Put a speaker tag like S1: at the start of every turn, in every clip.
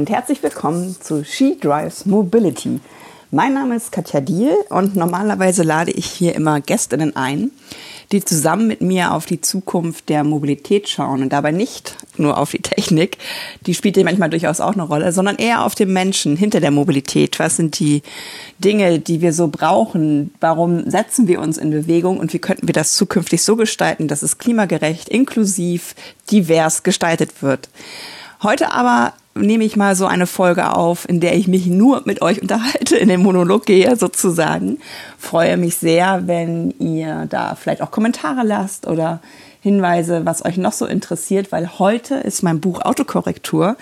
S1: Und herzlich willkommen zu She Drives Mobility. Mein Name ist Katja Diel und normalerweise lade ich hier immer Gästinnen ein, die zusammen mit mir auf die Zukunft der Mobilität schauen und dabei nicht nur auf die Technik, die spielt ja manchmal durchaus auch eine Rolle, sondern eher auf den Menschen hinter der Mobilität. Was sind die Dinge, die wir so brauchen? Warum setzen wir uns in Bewegung und wie könnten wir das zukünftig so gestalten, dass es klimagerecht, inklusiv, divers gestaltet wird? Heute aber nehme ich mal so eine Folge auf, in der ich mich nur mit euch unterhalte, in den Monolog gehe sozusagen. Freue mich sehr, wenn ihr da vielleicht auch Kommentare lasst oder Hinweise, was euch noch so interessiert, weil heute ist mein Buch Autokorrektur,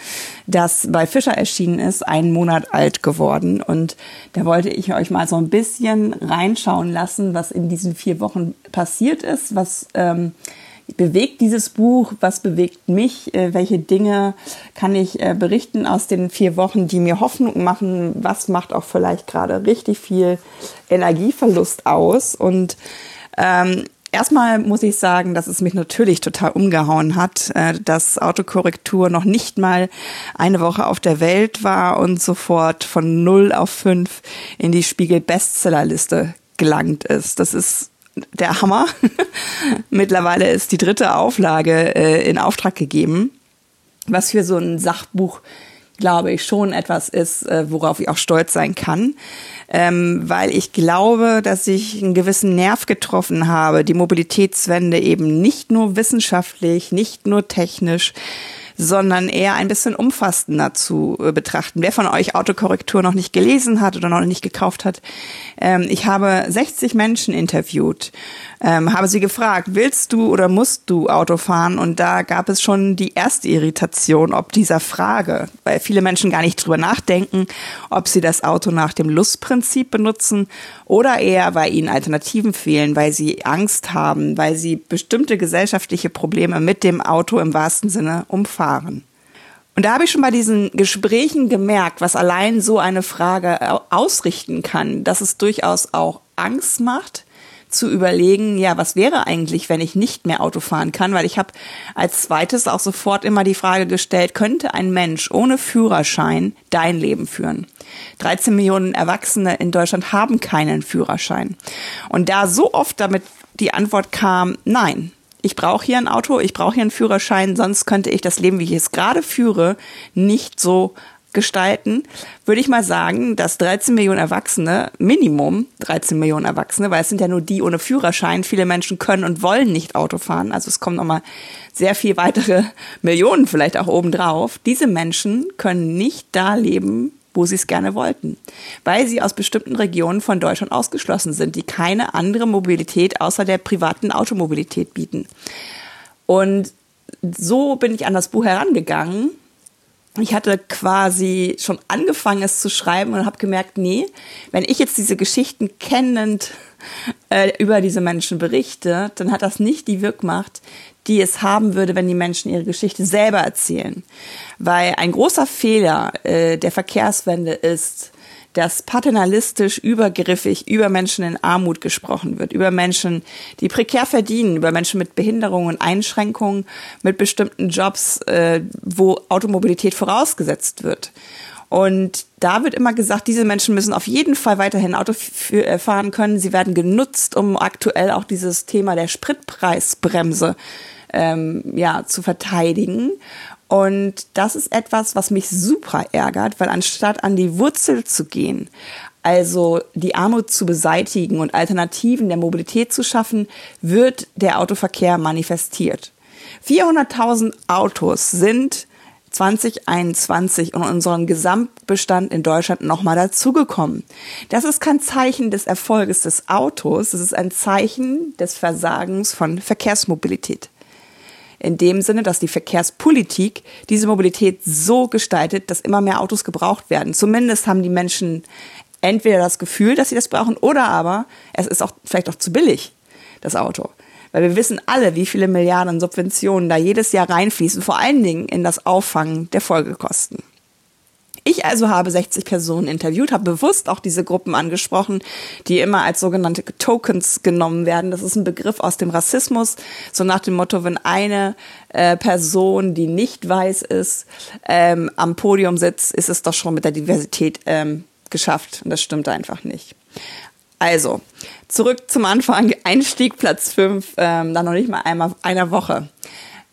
S1: das bei Fischer erschienen ist, einen Monat alt geworden. Und da wollte ich euch mal so ein bisschen reinschauen lassen, was in diesen vier Wochen passiert ist, was ähm, bewegt dieses Buch? Was bewegt mich? Äh, welche Dinge kann ich äh, berichten aus den vier Wochen, die mir Hoffnung machen? Was macht auch vielleicht gerade richtig viel Energieverlust aus? Und ähm, Erstmal muss ich sagen, dass es mich natürlich total umgehauen hat, äh, dass Autokorrektur noch nicht mal eine Woche auf der Welt war und sofort von 0 auf 5 in die Spiegel Bestsellerliste gelangt ist. Das ist der Hammer. Mittlerweile ist die dritte Auflage äh, in Auftrag gegeben, was für so ein Sachbuch, glaube ich, schon etwas ist, äh, worauf ich auch stolz sein kann. Ähm, weil ich glaube, dass ich einen gewissen Nerv getroffen habe, die Mobilitätswende eben nicht nur wissenschaftlich, nicht nur technisch, sondern eher ein bisschen umfassender zu äh, betrachten. Wer von euch Autokorrektur noch nicht gelesen hat oder noch nicht gekauft hat, ähm, ich habe 60 Menschen interviewt, ähm, habe sie gefragt, willst du oder musst du Auto fahren? Und da gab es schon die erste Irritation ob dieser Frage, weil viele Menschen gar nicht drüber nachdenken, ob sie das Auto nach dem Lustprinzip benutzen oder eher, weil ihnen Alternativen fehlen, weil sie Angst haben, weil sie bestimmte gesellschaftliche Probleme mit dem Auto im wahrsten Sinne umfahren. Und da habe ich schon bei diesen Gesprächen gemerkt, was allein so eine Frage ausrichten kann, dass es durchaus auch Angst macht, zu überlegen, ja, was wäre eigentlich, wenn ich nicht mehr Auto fahren kann? Weil ich habe als zweites auch sofort immer die Frage gestellt, könnte ein Mensch ohne Führerschein dein Leben führen? 13 Millionen Erwachsene in Deutschland haben keinen Führerschein. Und da so oft damit die Antwort kam, nein, ich brauche hier ein Auto, ich brauche hier einen Führerschein, sonst könnte ich das Leben, wie ich es gerade führe, nicht so gestalten, würde ich mal sagen, dass 13 Millionen Erwachsene, Minimum 13 Millionen Erwachsene, weil es sind ja nur die ohne Führerschein, viele Menschen können und wollen nicht Auto fahren, also es kommen nochmal sehr viel weitere Millionen vielleicht auch obendrauf. Diese Menschen können nicht da leben, wo sie es gerne wollten, weil sie aus bestimmten Regionen von Deutschland ausgeschlossen sind, die keine andere Mobilität außer der privaten Automobilität bieten. Und so bin ich an das Buch herangegangen ich hatte quasi schon angefangen, es zu schreiben und habe gemerkt, nee, wenn ich jetzt diese Geschichten kennend äh, über diese Menschen berichte, dann hat das nicht die Wirkmacht, die es haben würde, wenn die Menschen ihre Geschichte selber erzählen. Weil ein großer Fehler äh, der Verkehrswende ist, dass paternalistisch, übergriffig über Menschen in Armut gesprochen wird, über Menschen, die prekär verdienen, über Menschen mit Behinderungen und Einschränkungen, mit bestimmten Jobs, äh, wo Automobilität vorausgesetzt wird. Und da wird immer gesagt, diese Menschen müssen auf jeden Fall weiterhin Auto äh, fahren können. Sie werden genutzt, um aktuell auch dieses Thema der Spritpreisbremse ähm, ja, zu verteidigen. Und das ist etwas, was mich super ärgert, weil anstatt an die Wurzel zu gehen, also die Armut zu beseitigen und Alternativen der Mobilität zu schaffen, wird der Autoverkehr manifestiert. 400.000 Autos sind 2021 in unserem Gesamtbestand in Deutschland nochmal dazugekommen. Das ist kein Zeichen des Erfolges des Autos, das ist ein Zeichen des Versagens von Verkehrsmobilität in dem Sinne, dass die Verkehrspolitik diese Mobilität so gestaltet, dass immer mehr Autos gebraucht werden. Zumindest haben die Menschen entweder das Gefühl, dass sie das brauchen, oder aber es ist auch vielleicht auch zu billig, das Auto. Weil wir wissen alle, wie viele Milliarden Subventionen da jedes Jahr reinfließen, vor allen Dingen in das Auffangen der Folgekosten. Ich also habe 60 Personen interviewt, habe bewusst auch diese Gruppen angesprochen, die immer als sogenannte Tokens genommen werden. Das ist ein Begriff aus dem Rassismus, so nach dem Motto, wenn eine äh, Person, die nicht weiß ist, ähm, am Podium sitzt, ist es doch schon mit der Diversität ähm, geschafft. Und das stimmt einfach nicht. Also, zurück zum Anfang. Einstieg Platz 5, ähm, dann noch nicht mal einmal einer Woche.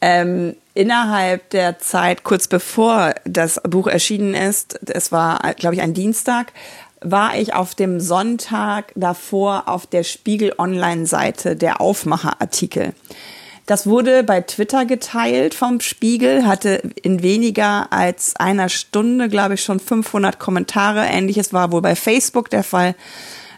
S1: Ähm, innerhalb der Zeit, kurz bevor das Buch erschienen ist, es war, glaube ich, ein Dienstag, war ich auf dem Sonntag davor auf der Spiegel Online-Seite der Aufmacher-Artikel. Das wurde bei Twitter geteilt vom Spiegel, hatte in weniger als einer Stunde, glaube ich, schon 500 Kommentare. Ähnliches war wohl bei Facebook der Fall.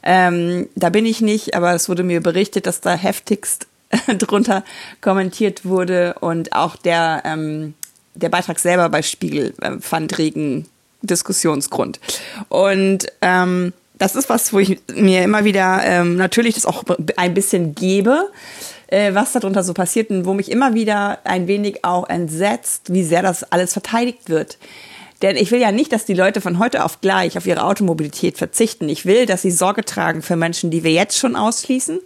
S1: Ähm, da bin ich nicht, aber es wurde mir berichtet, dass da heftigst drunter kommentiert wurde und auch der, ähm, der Beitrag selber bei Spiegel äh, fand regen Diskussionsgrund. Und ähm, das ist was, wo ich mir immer wieder ähm, natürlich das auch ein bisschen gebe, äh, was darunter so passiert und wo mich immer wieder ein wenig auch entsetzt, wie sehr das alles verteidigt wird. Denn ich will ja nicht, dass die Leute von heute auf gleich auf ihre Automobilität verzichten. Ich will, dass sie Sorge tragen für Menschen, die wir jetzt schon ausschließen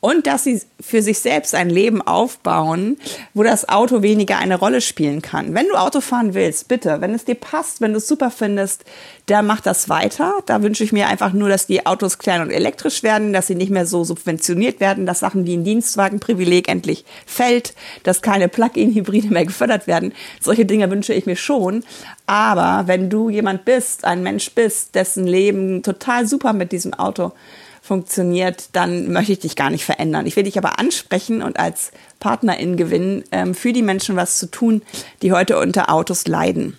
S1: und dass sie für sich selbst ein Leben aufbauen, wo das Auto weniger eine Rolle spielen kann. Wenn du Auto fahren willst, bitte, wenn es dir passt, wenn du es super findest, dann mach das weiter. Da wünsche ich mir einfach nur, dass die Autos klein und elektrisch werden, dass sie nicht mehr so subventioniert werden, dass Sachen wie ein Dienstwagenprivileg endlich fällt, dass keine Plug-in-Hybride mehr gefördert werden. Solche Dinge wünsche ich mir schon. Aber wenn du jemand bist, ein Mensch bist, dessen Leben total super mit diesem Auto funktioniert, dann möchte ich dich gar nicht verändern. Ich will dich aber ansprechen und als Partnerin gewinnen, ähm, für die Menschen was zu tun, die heute unter Autos leiden.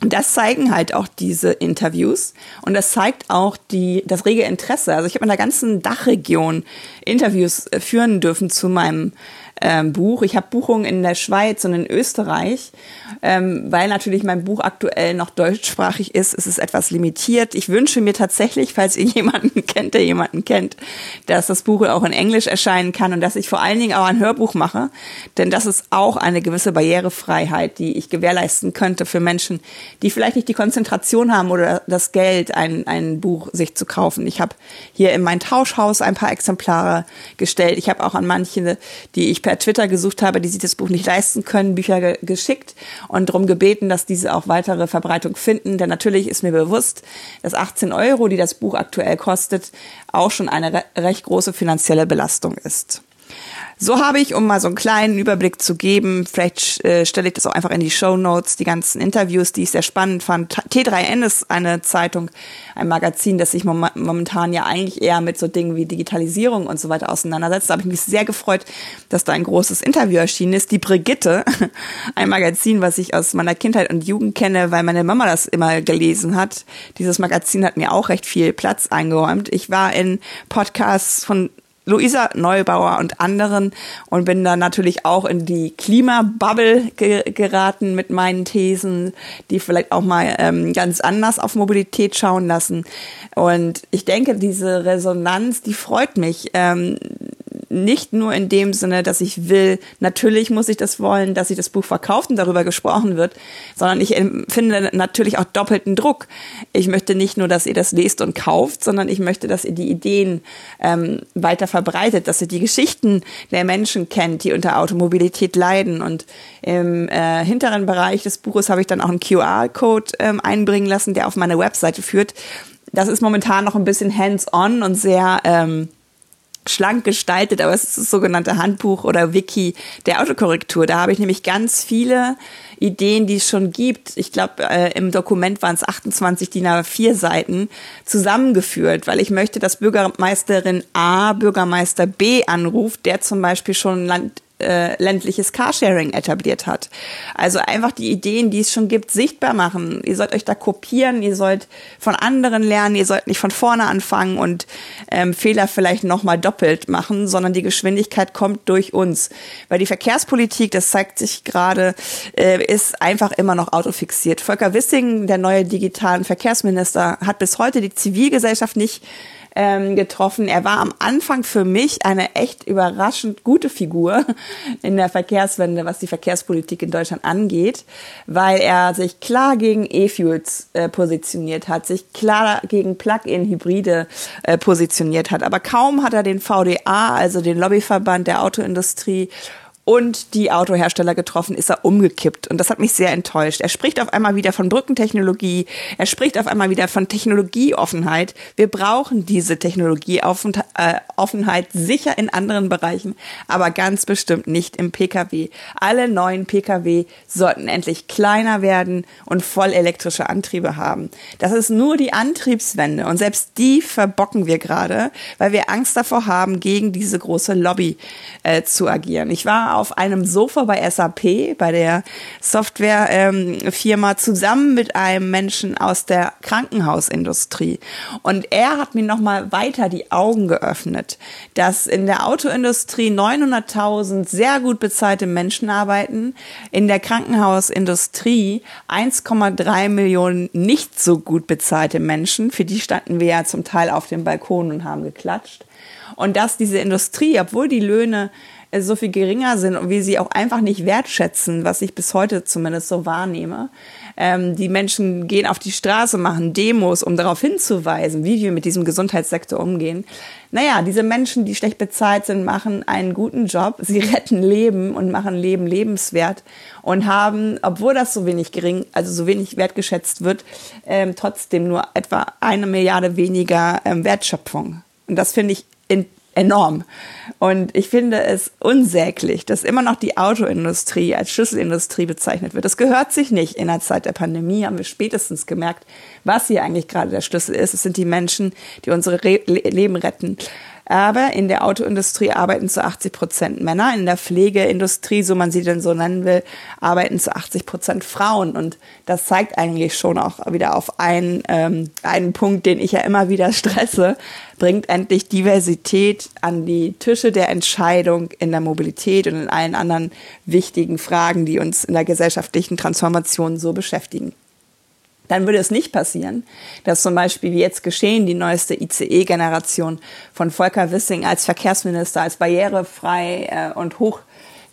S1: Und das zeigen halt auch diese Interviews und das zeigt auch die, das rege Interesse. Also ich habe in der ganzen Dachregion Interviews äh, führen dürfen zu meinem ähm, Buch. Ich habe Buchungen in der Schweiz und in Österreich, ähm, weil natürlich mein Buch aktuell noch deutschsprachig ist, ist es etwas limitiert. Ich wünsche mir tatsächlich, falls ihr jemanden kennt, der jemanden kennt, dass das Buch auch in Englisch erscheinen kann und dass ich vor allen Dingen auch ein Hörbuch mache, denn das ist auch eine gewisse Barrierefreiheit, die ich gewährleisten könnte für Menschen, die vielleicht nicht die Konzentration haben oder das Geld, ein, ein Buch sich zu kaufen. Ich habe hier in mein Tauschhaus ein paar Exemplare gestellt. Ich habe auch an manche, die ich per per Twitter gesucht habe, die sich das Buch nicht leisten können, Bücher ge geschickt und darum gebeten, dass diese auch weitere Verbreitung finden. Denn natürlich ist mir bewusst, dass 18 Euro, die das Buch aktuell kostet, auch schon eine re recht große finanzielle Belastung ist. So habe ich, um mal so einen kleinen Überblick zu geben, vielleicht äh, stelle ich das auch einfach in die Show Notes, die ganzen Interviews, die ich sehr spannend fand. T3N ist eine Zeitung, ein Magazin, das sich mom momentan ja eigentlich eher mit so Dingen wie Digitalisierung und so weiter auseinandersetzt. Da habe ich mich sehr gefreut, dass da ein großes Interview erschienen ist. Die Brigitte, ein Magazin, was ich aus meiner Kindheit und Jugend kenne, weil meine Mama das immer gelesen hat. Dieses Magazin hat mir auch recht viel Platz eingeräumt. Ich war in Podcasts von Luisa Neubauer und anderen und bin dann natürlich auch in die Klimabubble ge geraten mit meinen Thesen, die vielleicht auch mal ähm, ganz anders auf Mobilität schauen lassen. Und ich denke, diese Resonanz, die freut mich. Ähm, nicht nur in dem Sinne, dass ich will, natürlich muss ich das wollen, dass sich das Buch verkauft und darüber gesprochen wird, sondern ich empfinde natürlich auch doppelten Druck. Ich möchte nicht nur, dass ihr das lest und kauft, sondern ich möchte, dass ihr die Ideen ähm, weiter verbreitet, dass ihr die Geschichten der Menschen kennt, die unter Automobilität leiden. Und im äh, hinteren Bereich des Buches habe ich dann auch einen QR-Code ähm, einbringen lassen, der auf meine Webseite führt. Das ist momentan noch ein bisschen hands-on und sehr ähm, schlank gestaltet, aber es ist das sogenannte Handbuch oder Wiki der Autokorrektur. Da habe ich nämlich ganz viele Ideen, die es schon gibt. Ich glaube, äh, im Dokument waren es 28 DIN A4 Seiten zusammengeführt, weil ich möchte, dass Bürgermeisterin A Bürgermeister B anruft, der zum Beispiel schon Land äh, ländliches Carsharing etabliert hat. Also einfach die Ideen, die es schon gibt, sichtbar machen. Ihr sollt euch da kopieren, ihr sollt von anderen lernen, ihr sollt nicht von vorne anfangen und ähm, Fehler vielleicht nochmal doppelt machen, sondern die Geschwindigkeit kommt durch uns. Weil die Verkehrspolitik, das zeigt sich gerade, äh, ist einfach immer noch autofixiert. Volker Wissing, der neue digitalen Verkehrsminister, hat bis heute die Zivilgesellschaft nicht ähm, getroffen. Er war am Anfang für mich eine echt überraschend gute Figur in der Verkehrswende, was die Verkehrspolitik in Deutschland angeht, weil er sich klar gegen E-Fuels äh, positioniert hat, sich klar gegen Plug-in-Hybride äh, positioniert hat. Aber kaum hat er den VDA, also den Lobbyverband der Autoindustrie, und die Autohersteller getroffen, ist er umgekippt. Und das hat mich sehr enttäuscht. Er spricht auf einmal wieder von Brückentechnologie. Er spricht auf einmal wieder von Technologieoffenheit. Wir brauchen diese Technologieoffenheit sicher in anderen Bereichen, aber ganz bestimmt nicht im Pkw. Alle neuen Pkw sollten endlich kleiner werden und voll elektrische Antriebe haben. Das ist nur die Antriebswende. Und selbst die verbocken wir gerade, weil wir Angst davor haben, gegen diese große Lobby äh, zu agieren. Ich war auf einem Sofa bei SAP, bei der Softwarefirma, ähm, zusammen mit einem Menschen aus der Krankenhausindustrie. Und er hat mir nochmal weiter die Augen geöffnet, dass in der Autoindustrie 900.000 sehr gut bezahlte Menschen arbeiten, in der Krankenhausindustrie 1,3 Millionen nicht so gut bezahlte Menschen. Für die standen wir ja zum Teil auf dem Balkon und haben geklatscht. Und dass diese Industrie, obwohl die Löhne so viel geringer sind und wir sie auch einfach nicht wertschätzen, was ich bis heute zumindest so wahrnehme. Ähm, die Menschen gehen auf die Straße, machen Demos, um darauf hinzuweisen, wie wir mit diesem Gesundheitssektor umgehen. Naja, diese Menschen, die schlecht bezahlt sind, machen einen guten Job. Sie retten Leben und machen Leben lebenswert und haben, obwohl das so wenig gering, also so wenig wertgeschätzt wird, ähm, trotzdem nur etwa eine Milliarde weniger ähm, Wertschöpfung. Und das finde ich in enorm. Und ich finde es unsäglich, dass immer noch die Autoindustrie als Schlüsselindustrie bezeichnet wird. Das gehört sich nicht. In der Zeit der Pandemie haben wir spätestens gemerkt, was hier eigentlich gerade der Schlüssel ist. Es sind die Menschen, die unsere Re Leben retten. Aber in der Autoindustrie arbeiten zu 80 Prozent Männer. In der Pflegeindustrie, so man sie denn so nennen will, arbeiten zu 80 Prozent Frauen. Und das zeigt eigentlich schon auch wieder auf einen, ähm, einen Punkt, den ich ja immer wieder stresse. Bringt endlich Diversität an die Tische der Entscheidung in der Mobilität und in allen anderen wichtigen Fragen, die uns in der gesellschaftlichen Transformation so beschäftigen dann würde es nicht passieren, dass zum Beispiel wie jetzt geschehen die neueste ICE-Generation von Volker Wissing als Verkehrsminister als barrierefrei äh, und hoch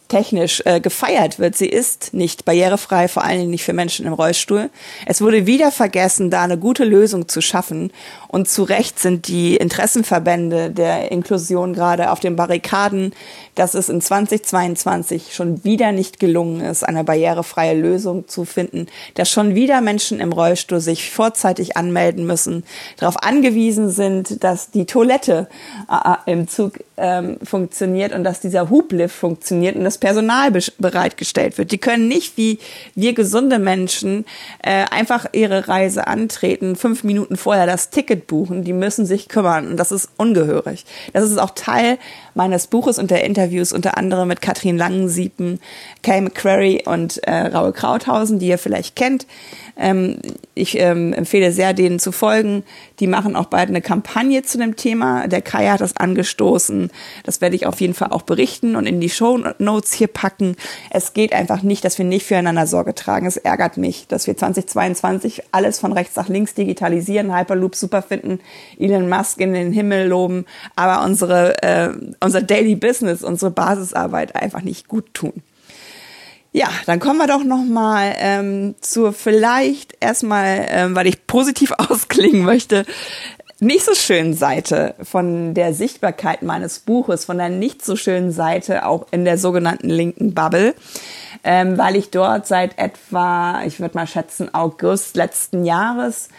S1: technisch äh, gefeiert wird. Sie ist nicht barrierefrei, vor allen Dingen nicht für Menschen im Rollstuhl. Es wurde wieder vergessen, da eine gute Lösung zu schaffen. Und zu Recht sind die Interessenverbände der Inklusion gerade auf den Barrikaden, dass es in 2022 schon wieder nicht gelungen ist, eine barrierefreie Lösung zu finden, dass schon wieder Menschen im Rollstuhl sich vorzeitig anmelden müssen, darauf angewiesen sind, dass die Toilette äh, im Zug ähm, funktioniert und dass dieser Hublift funktioniert und das Personal bereitgestellt wird. Die können nicht wie wir gesunde Menschen äh, einfach ihre Reise antreten, fünf Minuten vorher das Ticket buchen. Die müssen sich kümmern und das ist ungehörig. Das ist auch Teil meines Buches und der Interviews unter anderem mit Katrin Langensiepen, Kay McCrary und äh, Raul Krauthausen, die ihr vielleicht kennt. Ähm, ich ähm, empfehle sehr, denen zu folgen. Die machen auch bald eine Kampagne zu dem Thema. Der Kai hat das angestoßen. Das werde ich auf jeden Fall auch berichten und in die Show Notes hier packen. Es geht einfach nicht, dass wir nicht füreinander Sorge tragen. Es ärgert mich, dass wir 2022 alles von rechts nach links digitalisieren, Hyperloop super finden, Elon Musk in den Himmel loben, aber unsere, äh, unser Daily Business, unsere Basisarbeit einfach nicht gut tun. Ja, dann kommen wir doch noch mal ähm, zur vielleicht erstmal, ähm, weil ich positiv ausklingen möchte, nicht so schönen Seite von der Sichtbarkeit meines Buches, von der nicht so schönen Seite auch in der sogenannten linken Bubble, ähm, weil ich dort seit etwa, ich würde mal schätzen, August letzten Jahres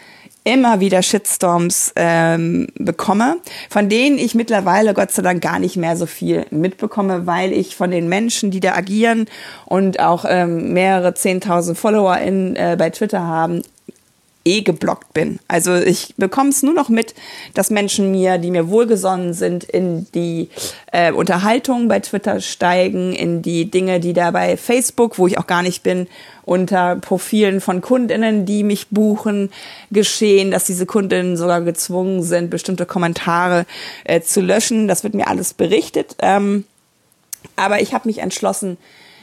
S1: immer wieder Shitstorms ähm, bekomme, von denen ich mittlerweile Gott sei Dank gar nicht mehr so viel mitbekomme, weil ich von den Menschen, die da agieren und auch ähm, mehrere zehntausend Follower in, äh, bei Twitter haben, eh geblockt bin. Also ich bekomme es nur noch mit, dass Menschen mir, die mir wohlgesonnen sind, in die äh, Unterhaltung bei Twitter steigen, in die Dinge, die da bei Facebook, wo ich auch gar nicht bin, unter Profilen von Kundinnen, die mich buchen, geschehen, dass diese Kundinnen sogar gezwungen sind, bestimmte Kommentare äh, zu löschen. Das wird mir alles berichtet. Ähm, aber ich habe mich entschlossen,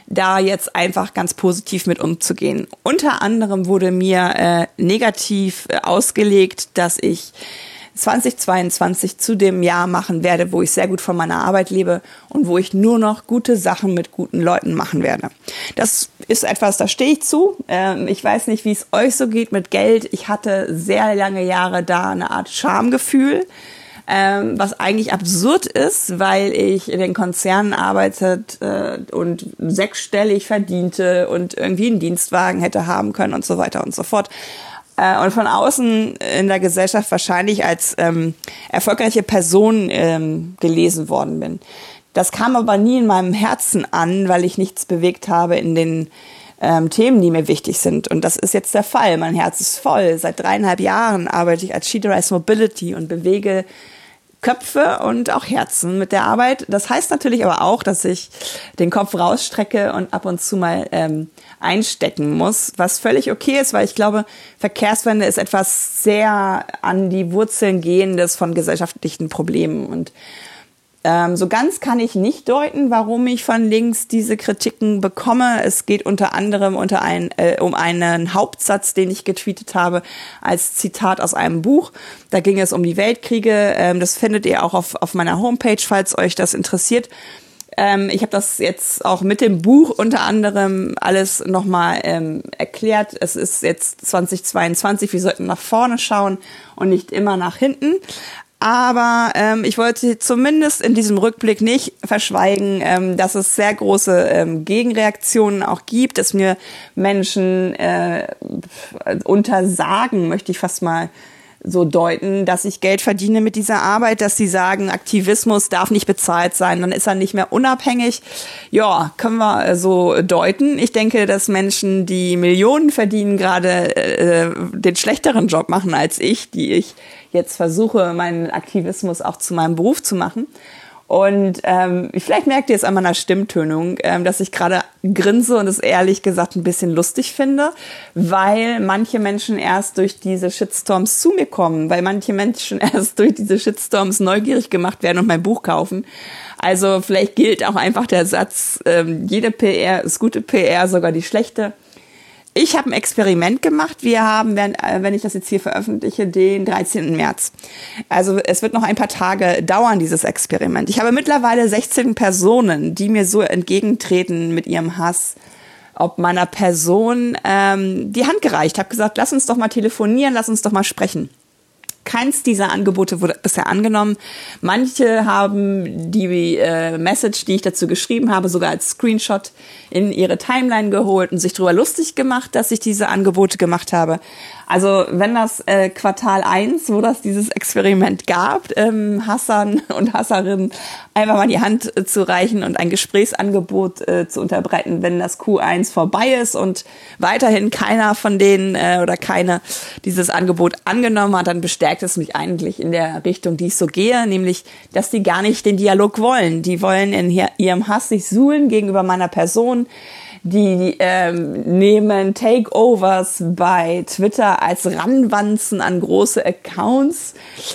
S1: da jetzt einfach ganz positiv mit umzugehen. Unter anderem wurde mir äh, negativ äh, ausgelegt, dass ich 2022 zu dem Jahr machen werde, wo ich sehr gut von meiner Arbeit lebe und wo ich nur noch gute Sachen mit guten Leuten machen werde. Das ist etwas, da stehe ich zu. Ähm, ich weiß nicht, wie es euch so geht mit Geld. Ich hatte sehr lange Jahre da eine Art Schamgefühl ähm, was eigentlich absurd ist, weil ich in den Konzernen arbeitet äh, und sechsstellig verdiente und irgendwie einen Dienstwagen hätte haben können und so weiter und so fort. Äh, und von außen in der Gesellschaft wahrscheinlich als ähm, erfolgreiche Person ähm, gelesen worden bin. Das kam aber nie in meinem Herzen an, weil ich nichts bewegt habe in den ähm, Themen, die mir wichtig sind. Und das ist jetzt der Fall. Mein Herz ist voll. Seit dreieinhalb Jahren arbeite ich als She Mobility und bewege Köpfe und auch Herzen mit der Arbeit. Das heißt natürlich aber auch, dass ich den Kopf rausstrecke und ab und zu mal ähm, einstecken muss, was völlig okay ist, weil ich glaube, Verkehrswende ist etwas sehr an die Wurzeln gehendes von gesellschaftlichen Problemen und ähm, so ganz kann ich nicht deuten, warum ich von links diese Kritiken bekomme. Es geht unter anderem unter ein, äh, um einen Hauptsatz, den ich getweetet habe, als Zitat aus einem Buch. Da ging es um die Weltkriege. Ähm, das findet ihr auch auf, auf meiner Homepage, falls euch das interessiert. Ähm, ich habe das jetzt auch mit dem Buch unter anderem alles nochmal ähm, erklärt. Es ist jetzt 2022, wir sollten nach vorne schauen und nicht immer nach hinten. Aber ähm, ich wollte zumindest in diesem Rückblick nicht verschweigen, ähm, dass es sehr große ähm, Gegenreaktionen auch gibt, dass mir Menschen äh, untersagen, möchte ich fast mal so deuten, dass ich Geld verdiene mit dieser Arbeit, dass sie sagen, Aktivismus darf nicht bezahlt sein, dann ist er nicht mehr unabhängig. Ja, können wir äh, so deuten. Ich denke, dass Menschen, die Millionen verdienen, gerade äh, den schlechteren Job machen als ich, die ich jetzt versuche, meinen Aktivismus auch zu meinem Beruf zu machen. Und ähm, vielleicht merkt ihr es an meiner Stimmtönung, ähm, dass ich gerade grinse und es ehrlich gesagt ein bisschen lustig finde, weil manche Menschen erst durch diese Shitstorms zu mir kommen, weil manche Menschen erst durch diese Shitstorms neugierig gemacht werden und mein Buch kaufen. Also vielleicht gilt auch einfach der Satz, ähm, jede PR ist gute PR, sogar die schlechte. Ich habe ein Experiment gemacht. Wir haben, wenn, äh, wenn ich das jetzt hier veröffentliche, den 13. März. Also es wird noch ein paar Tage dauern, dieses Experiment. Ich habe mittlerweile 16 Personen, die mir so entgegentreten mit ihrem Hass ob meiner Person ähm, die Hand gereicht. Habe gesagt, lass uns doch mal telefonieren, lass uns doch mal sprechen. Keins dieser Angebote wurde bisher angenommen. Manche haben die äh, Message, die ich dazu geschrieben habe, sogar als Screenshot in ihre Timeline geholt und sich darüber lustig gemacht, dass ich diese Angebote gemacht habe. Also wenn das äh, Quartal eins, wo das dieses Experiment gab, ähm, Hassan und Hasserinnen einfach mal die Hand äh, zu reichen und ein Gesprächsangebot äh, zu unterbreiten, wenn das Q1 vorbei ist und weiterhin keiner von denen äh, oder keine dieses Angebot angenommen hat, dann bestärkt es mich eigentlich in der Richtung, die ich so gehe, nämlich, dass die gar nicht den Dialog wollen. Die wollen in ihrem Hass sich suhlen gegenüber meiner Person die ähm, nehmen Takeovers bei Twitter als Ranwanzen an große Accounts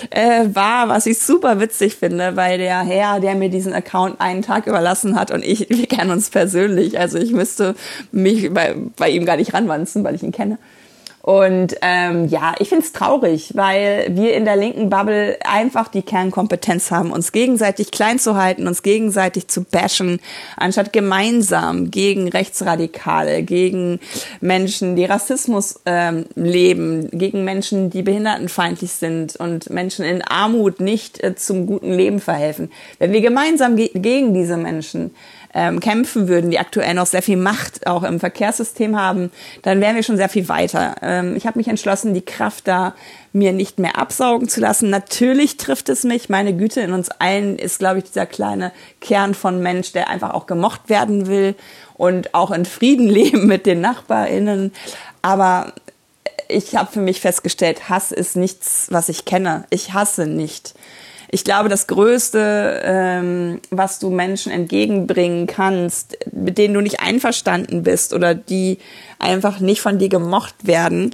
S1: äh, wahr, was ich super witzig finde, weil der Herr, der mir diesen Account einen Tag überlassen hat und ich, wir kennen uns persönlich, also ich müsste mich bei, bei ihm gar nicht ranwanzen, weil ich ihn kenne. Und ähm, ja, ich find's traurig, weil wir in der linken Bubble einfach die Kernkompetenz haben, uns gegenseitig klein zu halten, uns gegenseitig zu bashen, anstatt gemeinsam gegen Rechtsradikale, gegen Menschen, die Rassismus ähm, leben, gegen Menschen, die behindertenfeindlich sind und Menschen in Armut nicht äh, zum guten Leben verhelfen. Wenn wir gemeinsam ge gegen diese Menschen ähm, kämpfen würden, die aktuell noch sehr viel Macht auch im Verkehrssystem haben, dann wären wir schon sehr viel weiter. Ähm, ich habe mich entschlossen, die Kraft da mir nicht mehr absaugen zu lassen. Natürlich trifft es mich. Meine Güte, in uns allen ist, glaube ich, dieser kleine Kern von Mensch, der einfach auch gemocht werden will und auch in Frieden leben mit den NachbarInnen. Aber ich habe für mich festgestellt, Hass ist nichts, was ich kenne. Ich hasse nicht ich glaube, das Größte, ähm, was du Menschen entgegenbringen kannst, mit denen du nicht einverstanden bist oder die einfach nicht von dir gemocht werden,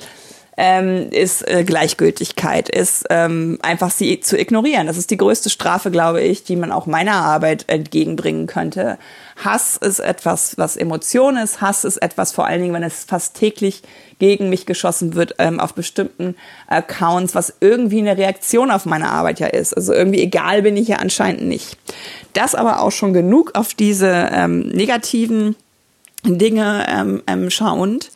S1: ähm, ist äh, Gleichgültigkeit, ist ähm, einfach sie zu ignorieren. Das ist die größte Strafe, glaube ich, die man auch meiner Arbeit entgegenbringen könnte. Hass ist etwas, was Emotion ist. Hass ist etwas, vor allen Dingen, wenn es fast täglich gegen mich geschossen wird ähm, auf bestimmten Accounts, was irgendwie eine Reaktion auf meine Arbeit ja ist. Also irgendwie egal bin ich ja anscheinend nicht. Das aber auch schon genug auf diese ähm, negativen Dinge ähm, ähm, schauend.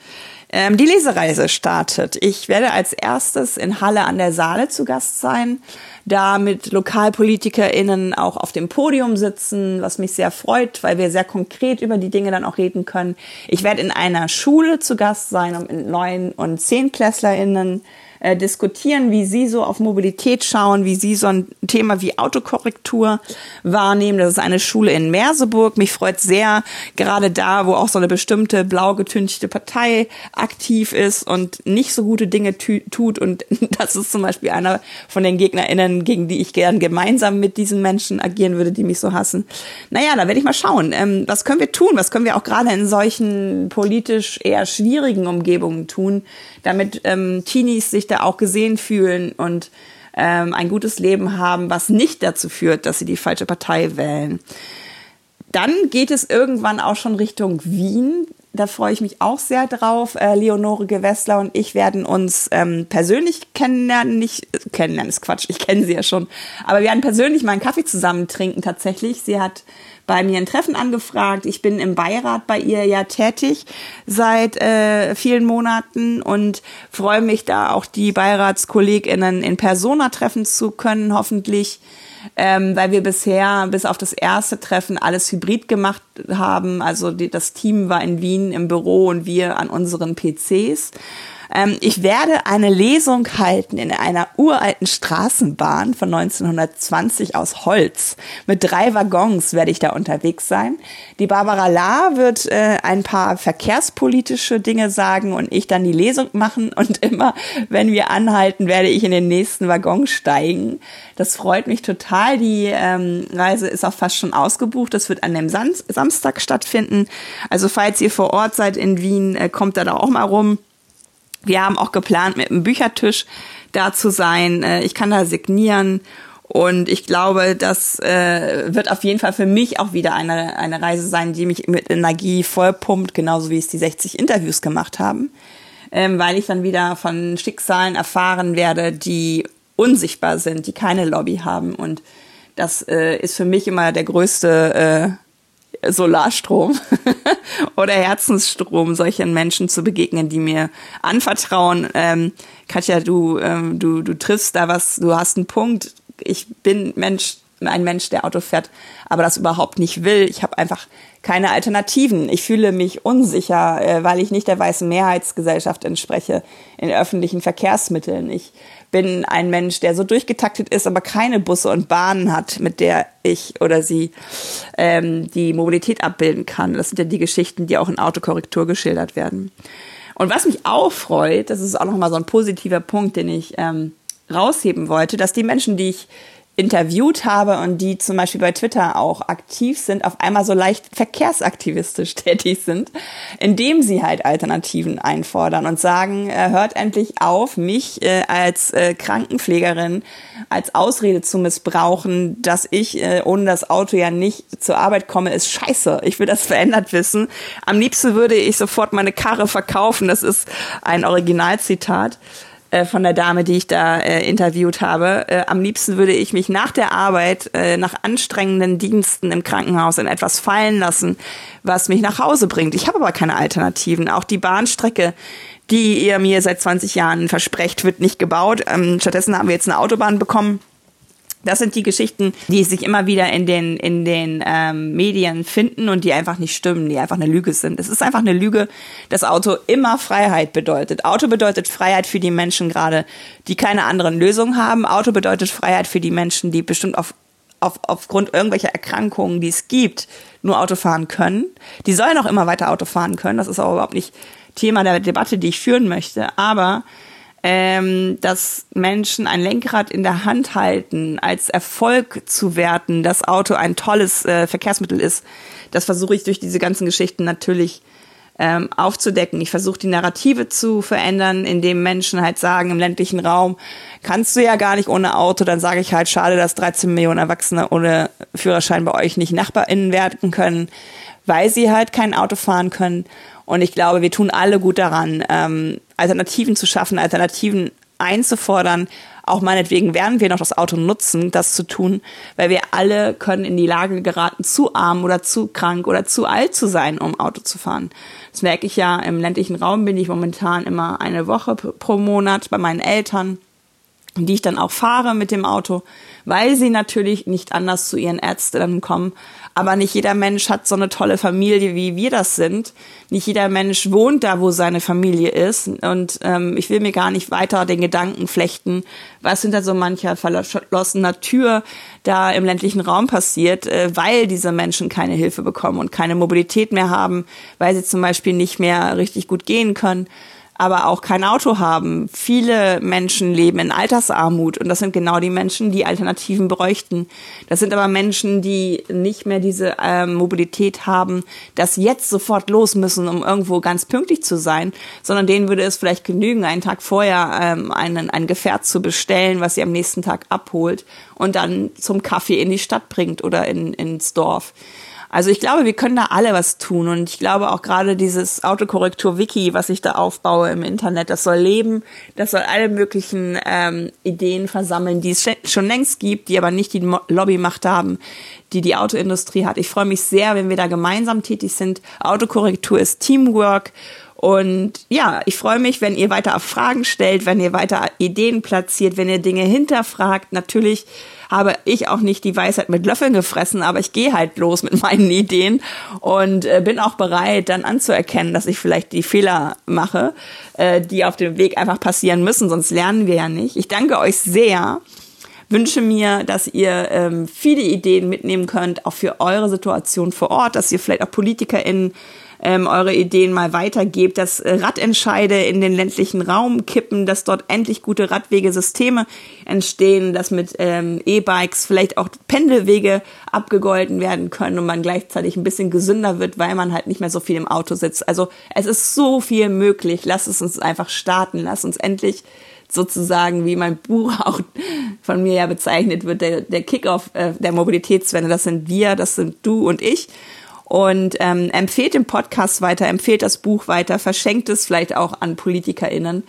S1: Ähm, die Lesereise startet. Ich werde als erstes in Halle an der Saale zu Gast sein, da mit LokalpolitikerInnen auch auf dem Podium sitzen, was mich sehr freut, weil wir sehr konkret über die Dinge dann auch reden können. Ich werde in einer Schule zu Gast sein, um mit neun- und zehnklässlerinnen äh, diskutieren, wie Sie so auf Mobilität schauen, wie Sie so ein Thema wie Autokorrektur wahrnehmen. Das ist eine Schule in Merseburg. Mich freut sehr, gerade da, wo auch so eine bestimmte blau getünchte Partei aktiv ist und nicht so gute Dinge tut. Und das ist zum Beispiel einer von den GegnerInnen, gegen die ich gern gemeinsam mit diesen Menschen agieren würde, die mich so hassen. Naja, da werde ich mal schauen. Ähm, was können wir tun? Was können wir auch gerade in solchen politisch eher schwierigen Umgebungen tun, damit ähm, Teenies sich da auch gesehen fühlen und ähm, ein gutes Leben haben, was nicht dazu führt, dass sie die falsche Partei wählen. Dann geht es irgendwann auch schon Richtung Wien. Da freue ich mich auch sehr drauf. Äh, Leonore Gewessler und ich werden uns ähm, persönlich kennenlernen. Nicht äh, kennenlernen ist Quatsch, ich kenne sie ja schon. Aber wir werden persönlich mal einen Kaffee zusammen trinken tatsächlich. Sie hat bei mir ein Treffen angefragt. Ich bin im Beirat bei ihr ja tätig seit äh, vielen Monaten und freue mich da auch die BeiratskollegInnen in Persona treffen zu können, hoffentlich. Ähm, weil wir bisher bis auf das erste Treffen alles hybrid gemacht haben. Also die, das Team war in Wien im Büro und wir an unseren PCs. Ähm, ich werde eine Lesung halten in einer uralten Straßenbahn von 1920 aus Holz. Mit drei Waggons werde ich da unterwegs sein. Die Barbara La wird äh, ein paar verkehrspolitische Dinge sagen und ich dann die Lesung machen. Und immer, wenn wir anhalten, werde ich in den nächsten Waggon steigen. Das freut mich total. Die ähm, Reise ist auch fast schon ausgebucht. Das wird an dem Sam Samstag stattfinden. Also falls ihr vor Ort seid in Wien, äh, kommt da doch auch mal rum. Wir haben auch geplant, mit einem Büchertisch da zu sein. Äh, ich kann da signieren. Und ich glaube, das äh, wird auf jeden Fall für mich auch wieder eine, eine Reise sein, die mich mit Energie vollpumpt, genauso wie es die 60 Interviews gemacht haben. Ähm, weil ich dann wieder von Schicksalen erfahren werde, die unsichtbar sind, die keine Lobby haben. Und das äh, ist für mich immer der größte äh, Solarstrom oder Herzensstrom solchen Menschen zu begegnen, die mir anvertrauen. Ähm, Katja, du, ähm, du, du triffst da was, du hast einen Punkt. Ich bin Mensch, ein Mensch, der Auto fährt, aber das überhaupt nicht will. Ich habe einfach keine Alternativen. Ich fühle mich unsicher, äh, weil ich nicht der weißen Mehrheitsgesellschaft entspreche in öffentlichen Verkehrsmitteln. Ich bin ein Mensch, der so durchgetaktet ist, aber keine Busse und Bahnen hat, mit der ich oder sie ähm, die Mobilität abbilden kann. Das sind ja die Geschichten, die auch in Autokorrektur geschildert werden. Und was mich auch freut, das ist auch nochmal so ein positiver Punkt, den ich ähm, rausheben wollte, dass die Menschen, die ich interviewt habe und die zum Beispiel bei Twitter auch aktiv sind, auf einmal so leicht verkehrsaktivistisch tätig sind, indem sie halt Alternativen einfordern und sagen, äh, hört endlich auf, mich äh, als äh, Krankenpflegerin als Ausrede zu missbrauchen, dass ich ohne das Auto ja nicht zur Arbeit komme, ist scheiße. Ich will das verändert wissen. Am liebsten würde ich sofort meine Karre verkaufen. Das ist ein Originalzitat. Äh, von der Dame, die ich da äh, interviewt habe. Äh, am liebsten würde ich mich nach der Arbeit, äh, nach anstrengenden Diensten im Krankenhaus in etwas fallen lassen, was mich nach Hause bringt. Ich habe aber keine Alternativen. Auch die Bahnstrecke, die ihr mir seit 20 Jahren versprecht, wird nicht gebaut. Ähm, stattdessen haben wir jetzt eine Autobahn bekommen das sind die Geschichten, die sich immer wieder in den, in den ähm, Medien finden und die einfach nicht stimmen, die einfach eine Lüge sind. Es ist einfach eine Lüge, dass Auto immer Freiheit bedeutet. Auto bedeutet Freiheit für die Menschen gerade, die keine anderen Lösungen haben. Auto bedeutet Freiheit für die Menschen, die bestimmt auf, auf, aufgrund irgendwelcher Erkrankungen, die es gibt, nur Auto fahren können. Die sollen auch immer weiter Auto fahren können. Das ist auch überhaupt nicht Thema der Debatte, die ich führen möchte. Aber ähm, dass Menschen ein Lenkrad in der Hand halten, als Erfolg zu werten, dass Auto ein tolles äh, Verkehrsmittel ist, das versuche ich durch diese ganzen Geschichten natürlich ähm, aufzudecken. Ich versuche die Narrative zu verändern, indem Menschen halt sagen, im ländlichen Raum kannst du ja gar nicht ohne Auto. Dann sage ich halt, schade, dass 13 Millionen Erwachsene ohne Führerschein bei euch nicht NachbarInnen werden können, weil sie halt kein Auto fahren können. Und ich glaube, wir tun alle gut daran, ähm, Alternativen zu schaffen, Alternativen einzufordern, auch meinetwegen werden wir noch das Auto nutzen, das zu tun, weil wir alle können in die Lage geraten, zu arm oder zu krank oder zu alt zu sein, um Auto zu fahren. Das merke ich ja im ländlichen Raum, bin ich momentan immer eine Woche pro Monat bei meinen Eltern die ich dann auch fahre mit dem Auto, weil sie natürlich nicht anders zu ihren Ärzten kommen. Aber nicht jeder Mensch hat so eine tolle Familie, wie wir das sind. Nicht jeder Mensch wohnt da, wo seine Familie ist. Und ähm, ich will mir gar nicht weiter den Gedanken flechten, was hinter so mancher verschlossener Tür da im ländlichen Raum passiert, äh, weil diese Menschen keine Hilfe bekommen und keine Mobilität mehr haben, weil sie zum Beispiel nicht mehr richtig gut gehen können aber auch kein Auto haben. Viele Menschen leben in Altersarmut und das sind genau die Menschen, die Alternativen bräuchten. Das sind aber Menschen, die nicht mehr diese ähm, Mobilität haben, dass jetzt sofort los müssen, um irgendwo ganz pünktlich zu sein, sondern denen würde es vielleicht genügen, einen Tag vorher ähm, einen, ein Gefährt zu bestellen, was sie am nächsten Tag abholt und dann zum Kaffee in die Stadt bringt oder in, ins Dorf. Also ich glaube, wir können da alle was tun und ich glaube auch gerade dieses Autokorrektur-Wiki, was ich da aufbaue im Internet, das soll leben, das soll alle möglichen ähm, Ideen versammeln, die es schon längst gibt, die aber nicht die Lobbymacht haben, die die Autoindustrie hat. Ich freue mich sehr, wenn wir da gemeinsam tätig sind. Autokorrektur ist Teamwork und ja, ich freue mich, wenn ihr weiter Fragen stellt, wenn ihr weiter Ideen platziert, wenn ihr Dinge hinterfragt. Natürlich habe ich auch nicht die Weisheit mit Löffeln gefressen, aber ich gehe halt los mit meinen Ideen und äh, bin auch bereit, dann anzuerkennen, dass ich vielleicht die Fehler mache, äh, die auf dem Weg einfach passieren müssen, sonst lernen wir ja nicht. Ich danke euch sehr wünsche mir, dass ihr ähm, viele Ideen mitnehmen könnt, auch für eure Situation vor Ort, dass ihr vielleicht auch PolitikerInnen ähm, eure Ideen mal weitergebt, dass äh, Radentscheide in den ländlichen Raum kippen, dass dort endlich gute Radwegesysteme entstehen, dass mit ähm, E-Bikes vielleicht auch Pendelwege abgegolten werden können und man gleichzeitig ein bisschen gesünder wird, weil man halt nicht mehr so viel im Auto sitzt. Also es ist so viel möglich. Lass es uns einfach starten. Lass uns endlich sozusagen, wie mein Buch auch von mir ja bezeichnet wird, der, der Kickoff äh, der Mobilitätswende. Das sind wir, das sind du und ich. Und ähm, empfehlt den Podcast weiter, empfehlt das Buch weiter, verschenkt es vielleicht auch an PolitikerInnen,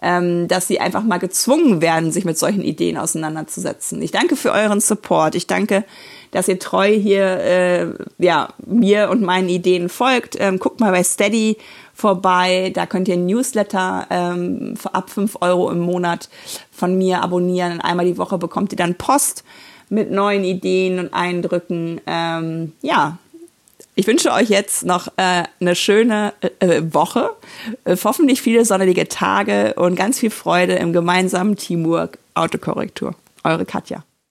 S1: ähm, dass sie einfach mal gezwungen werden, sich mit solchen Ideen auseinanderzusetzen. Ich danke für euren Support. Ich danke, dass ihr treu hier äh, ja, mir und meinen Ideen folgt. Ähm, guckt mal bei Steady vorbei. Da könnt ihr ein Newsletter ähm, ab fünf Euro im Monat von mir abonnieren. Einmal die Woche bekommt ihr dann Post mit neuen Ideen und Eindrücken. Ähm, ja, ich wünsche euch jetzt noch äh, eine schöne äh, Woche, äh, hoffentlich viele sonnige Tage und ganz viel Freude im gemeinsamen Teamwork Autokorrektur. Eure Katja.